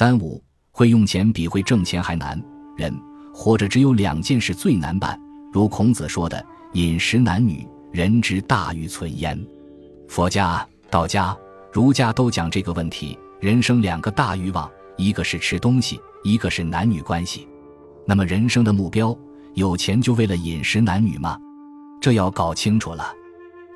三五会用钱比会挣钱还难。人活着只有两件事最难办，如孔子说的“饮食男女，人之大欲存焉”。佛家、道家、儒家都讲这个问题。人生两个大欲望，一个是吃东西，一个是男女关系。那么人生的目标，有钱就为了饮食男女吗？这要搞清楚了。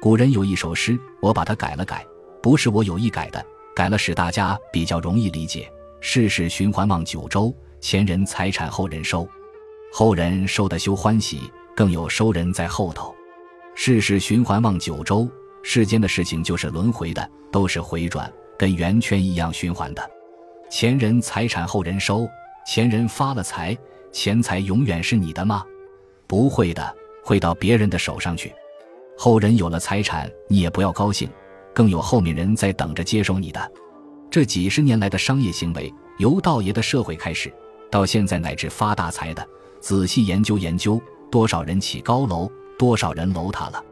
古人有一首诗，我把它改了改，不是我有意改的，改了使大家比较容易理解。世事循环望九州，前人财产后人收，后人收的休欢喜，更有收人在后头。世事循环望九州，世间的事情就是轮回的，都是回转，跟圆圈一样循环的。前人财产后人收，前人发了财，钱财永远是你的吗？不会的，会到别人的手上去。后人有了财产，你也不要高兴，更有后面人在等着接收你的。这几十年来的商业行为，由道爷的社会开始，到现在乃至发大财的，仔细研究研究，多少人起高楼，多少人楼塌了。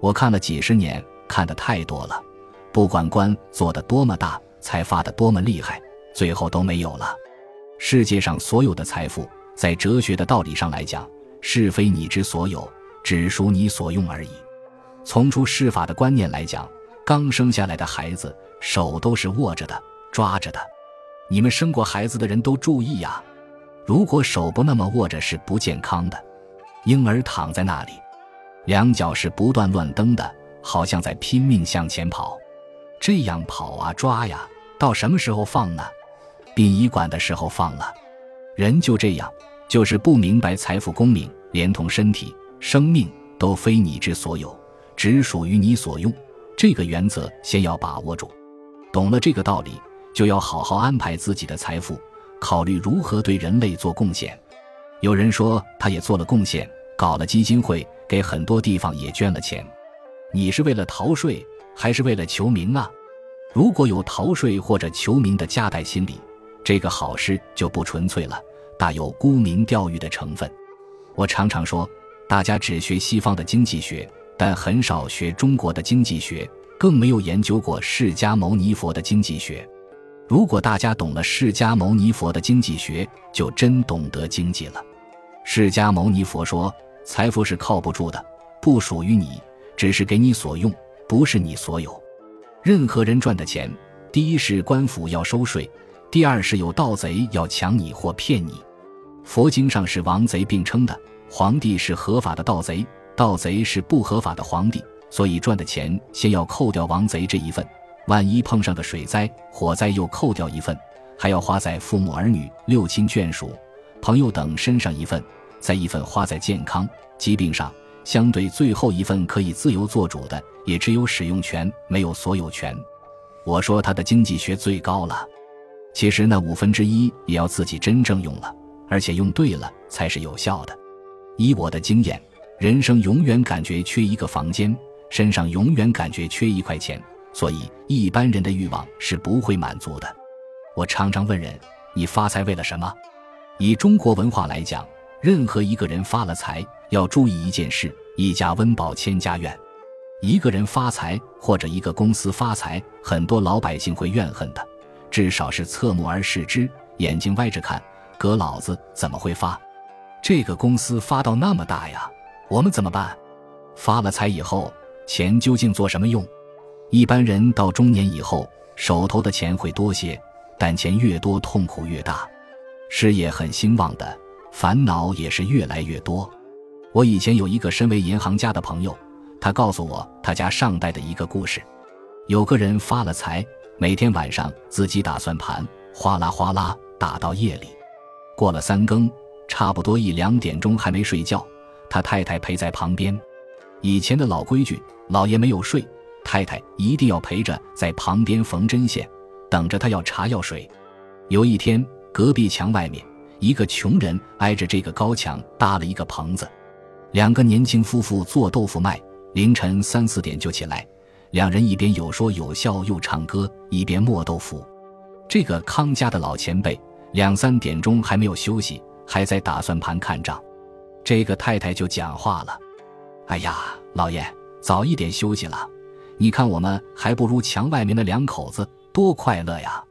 我看了几十年，看的太多了。不管官做的多么大，财发的多么厉害，最后都没有了。世界上所有的财富，在哲学的道理上来讲，是非你之所有，只属你所用而已。从出世法的观念来讲，刚生下来的孩子手都是握着的、抓着的。你们生过孩子的人都注意呀，如果手不那么握着是不健康的。婴儿躺在那里，两脚是不断乱蹬的，好像在拼命向前跑。这样跑啊抓呀，到什么时候放呢？殡仪馆的时候放了。人就这样，就是不明白财富功名，连同身体、生命都非你之所有。只属于你所用，这个原则先要把握住。懂了这个道理，就要好好安排自己的财富，考虑如何对人类做贡献。有人说他也做了贡献，搞了基金会，给很多地方也捐了钱。你是为了逃税，还是为了求名啊？如果有逃税或者求名的夹带心理，这个好事就不纯粹了，大有沽名钓誉的成分。我常常说，大家只学西方的经济学。但很少学中国的经济学，更没有研究过释迦牟尼佛的经济学。如果大家懂了释迦牟尼佛的经济学，就真懂得经济了。释迦牟尼佛说：“财富是靠不住的，不属于你，只是给你所用，不是你所有。任何人赚的钱，第一是官府要收税，第二是有盗贼要抢你或骗你。佛经上是王贼并称的，皇帝是合法的盗贼。”盗贼是不合法的皇帝，所以赚的钱先要扣掉王贼这一份。万一碰上个水灾、火灾，又扣掉一份，还要花在父母儿女、六亲眷属、朋友等身上一份，再一份花在健康、疾病上。相对最后一份可以自由做主的，也只有使用权，没有所有权。我说他的经济学最高了，其实那五分之一也要自己真正用了，而且用对了才是有效的。以我的经验。人生永远感觉缺一个房间，身上永远感觉缺一块钱，所以一般人的欲望是不会满足的。我常常问人：你发财为了什么？以中国文化来讲，任何一个人发了财，要注意一件事：一家温饱千家怨。一个人发财或者一个公司发财，很多老百姓会怨恨的，至少是侧目而视之，眼睛歪着看。哥老子怎么会发？这个公司发到那么大呀？我们怎么办？发了财以后，钱究竟做什么用？一般人到中年以后，手头的钱会多些，但钱越多，痛苦越大。事业很兴旺的，烦恼也是越来越多。我以前有一个身为银行家的朋友，他告诉我他家上代的一个故事：有个人发了财，每天晚上自己打算盘，哗啦哗啦打到夜里，过了三更，差不多一两点钟还没睡觉。他太太陪在旁边，以前的老规矩，老爷没有睡，太太一定要陪着在旁边缝针线，等着他要茶要水。有一天，隔壁墙外面，一个穷人挨着这个高墙搭了一个棚子，两个年轻夫妇做豆腐卖，凌晨三四点就起来，两人一边有说有笑又唱歌，一边磨豆腐。这个康家的老前辈两三点钟还没有休息，还在打算盘看账。这个太太就讲话了：“哎呀，老爷，早一点休息了。你看我们还不如墙外面的两口子多快乐呀。”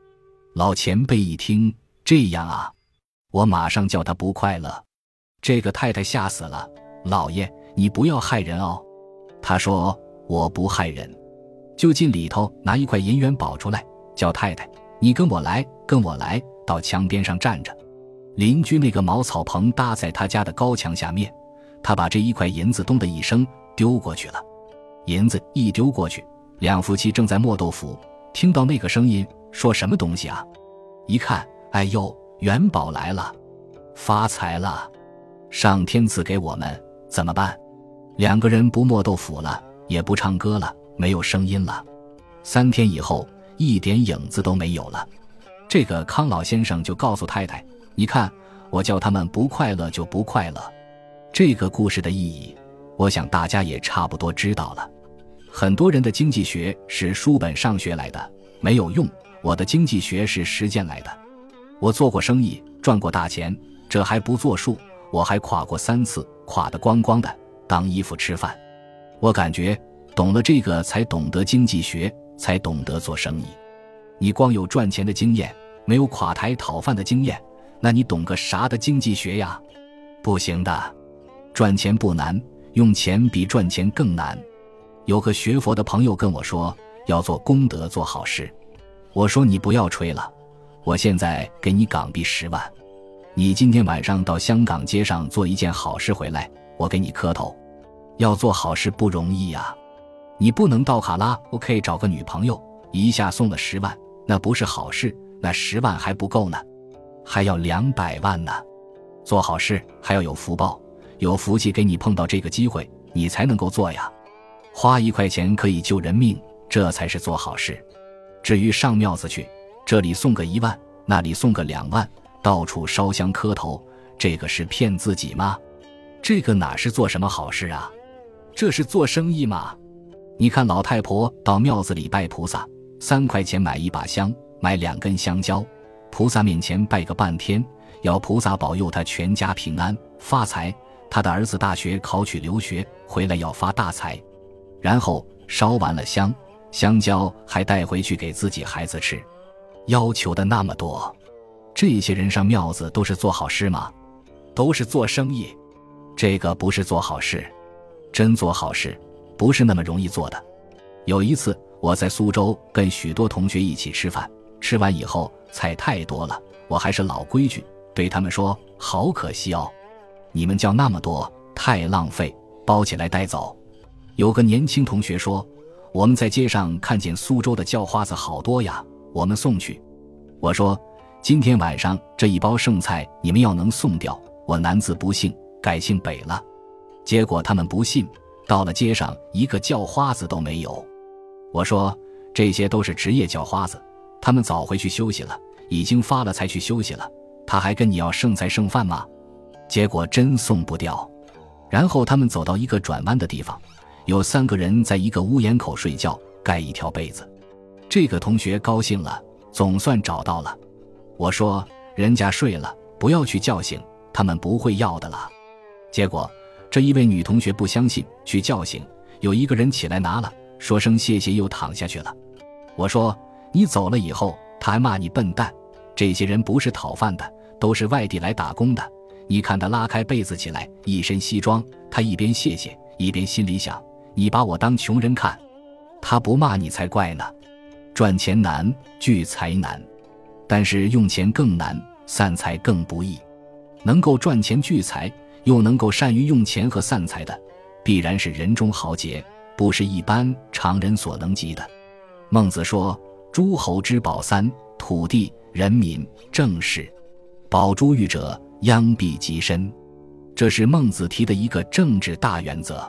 老前辈一听这样啊，我马上叫他不快乐。这个太太吓死了，老爷，你不要害人哦。他说我不害人，就进里头拿一块银元宝出来，叫太太你跟我来，跟我来到墙边上站着。邻居那个茅草棚搭在他家的高墙下面，他把这一块银子咚的一声丢过去了。银子一丢过去，两夫妻正在磨豆腐，听到那个声音。说什么东西啊？一看，哎呦，元宝来了，发财了，上天赐给我们，怎么办？两个人不磨豆腐了，也不唱歌了，没有声音了。三天以后，一点影子都没有了。这个康老先生就告诉太太：“你看，我叫他们不快乐就不快乐。”这个故事的意义，我想大家也差不多知道了。很多人的经济学是书本上学来的，没有用。我的经济学是实践来的，我做过生意，赚过大钱，这还不作数，我还垮过三次，垮得光光的，当衣服吃饭。我感觉懂了这个，才懂得经济学，才懂得做生意。你光有赚钱的经验，没有垮台讨饭的经验，那你懂个啥的经济学呀？不行的，赚钱不难，用钱比赚钱更难。有个学佛的朋友跟我说，要做功德，做好事。我说你不要吹了，我现在给你港币十万，你今天晚上到香港街上做一件好事回来，我给你磕头。要做好事不容易呀，你不能到卡拉 OK 找个女朋友，一下送了十万，那不是好事，那十万还不够呢，还要两百万呢。做好事还要有福报，有福气给你碰到这个机会，你才能够做呀。花一块钱可以救人命，这才是做好事。至于上庙子去，这里送个一万，那里送个两万，到处烧香磕头，这个是骗自己吗？这个哪是做什么好事啊？这是做生意吗？你看老太婆到庙子里拜菩萨，三块钱买一把香，买两根香蕉，菩萨面前拜个半天，要菩萨保佑她全家平安发财，她的儿子大学考取留学回来要发大财，然后烧完了香。香蕉还带回去给自己孩子吃，要求的那么多，这些人上庙子都是做好事吗？都是做生意，这个不是做好事，真做好事不是那么容易做的。有一次我在苏州跟许多同学一起吃饭，吃完以后菜太多了，我还是老规矩，对他们说：“好可惜哦，你们叫那么多太浪费，包起来带走。”有个年轻同学说。我们在街上看见苏州的叫花子好多呀，我们送去。我说：“今天晚上这一包剩菜，你们要能送掉，我男字不姓，改姓北了。”结果他们不信，到了街上一个叫花子都没有。我说：“这些都是职业叫花子，他们早回去休息了，已经发了才去休息了。他还跟你要剩菜剩饭吗？”结果真送不掉。然后他们走到一个转弯的地方。有三个人在一个屋檐口睡觉，盖一条被子。这个同学高兴了，总算找到了。我说：“人家睡了，不要去叫醒他们，不会要的了。”结果这一位女同学不相信，去叫醒。有一个人起来拿了，说声谢谢，又躺下去了。我说：“你走了以后，他还骂你笨蛋。这些人不是讨饭的，都是外地来打工的。你看他拉开被子起来，一身西装，他一边谢谢，一边心里想。”你把我当穷人看，他不骂你才怪呢。赚钱难，聚财难，但是用钱更难，散财更不易。能够赚钱聚财，又能够善于用钱和散财的，必然是人中豪杰，不是一般常人所能及的。孟子说：“诸侯之宝三：土地、人民、政事。保珠玉者，殃必及身。”这是孟子提的一个政治大原则。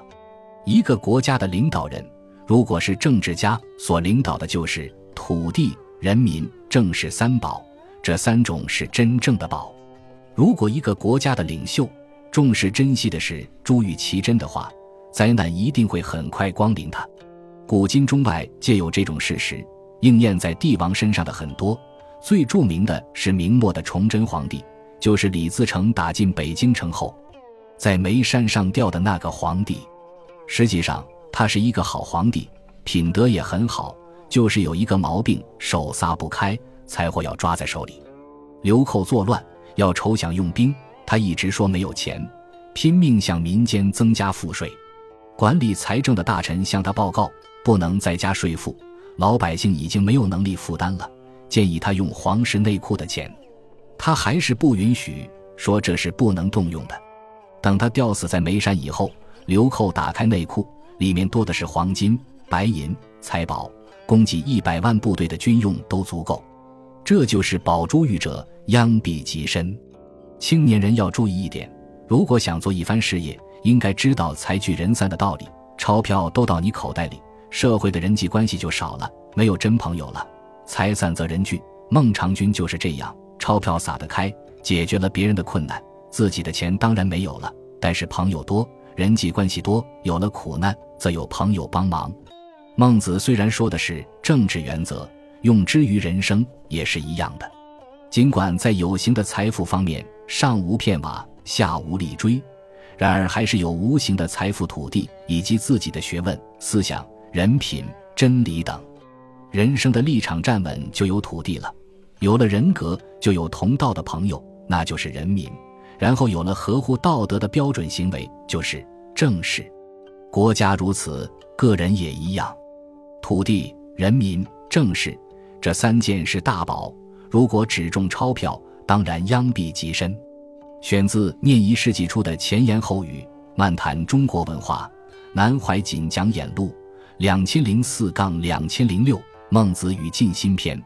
一个国家的领导人，如果是政治家，所领导的就是土地、人民、政事三宝，这三种是真正的宝。如果一个国家的领袖重视珍惜的是珠玉其珍的话，灾难一定会很快光临他。古今中外皆有这种事实，应验在帝王身上的很多。最著名的是明末的崇祯皇帝，就是李自成打进北京城后，在煤山上吊的那个皇帝。实际上，他是一个好皇帝，品德也很好，就是有一个毛病，手撒不开，财货要抓在手里。流寇作乱，要筹饷用兵，他一直说没有钱，拼命向民间增加赋税。管理财政的大臣向他报告，不能再加税赋，老百姓已经没有能力负担了，建议他用皇室内库的钱，他还是不允许，说这是不能动用的。等他吊死在眉山以后，流寇打开内库，里面多的是黄金、白银、财宝，供给一百万部队的军用都足够。这就是宝珠玉者，殃必极深。青年人要注意一点，如果想做一番事业，应该知道财聚人散的道理。钞票都到你口袋里，社会的人际关系就少了，没有真朋友了。财散则人聚，孟尝君就是这样，钞票撒得开，解决了别人的困难，自己的钱当然没有了。但是朋友多，人际关系多，有了苦难则有朋友帮忙。孟子虽然说的是政治原则。用之于人生也是一样的，尽管在有形的财富方面上无片瓦，下无立锥，然而还是有无形的财富土地以及自己的学问、思想、人品、真理等。人生的立场站稳，就有土地了；有了人格，就有同道的朋友，那就是人民；然后有了合乎道德的标准行为，就是正事。国家如此，个人也一样。土地、人民、正事。这三件是大宝，如果只重钞票，当然殃弊极深。选自念一世纪初的前言后语，漫谈中国文化，南怀瑾讲演录，两千零四杠两千零六，孟子与尽心篇。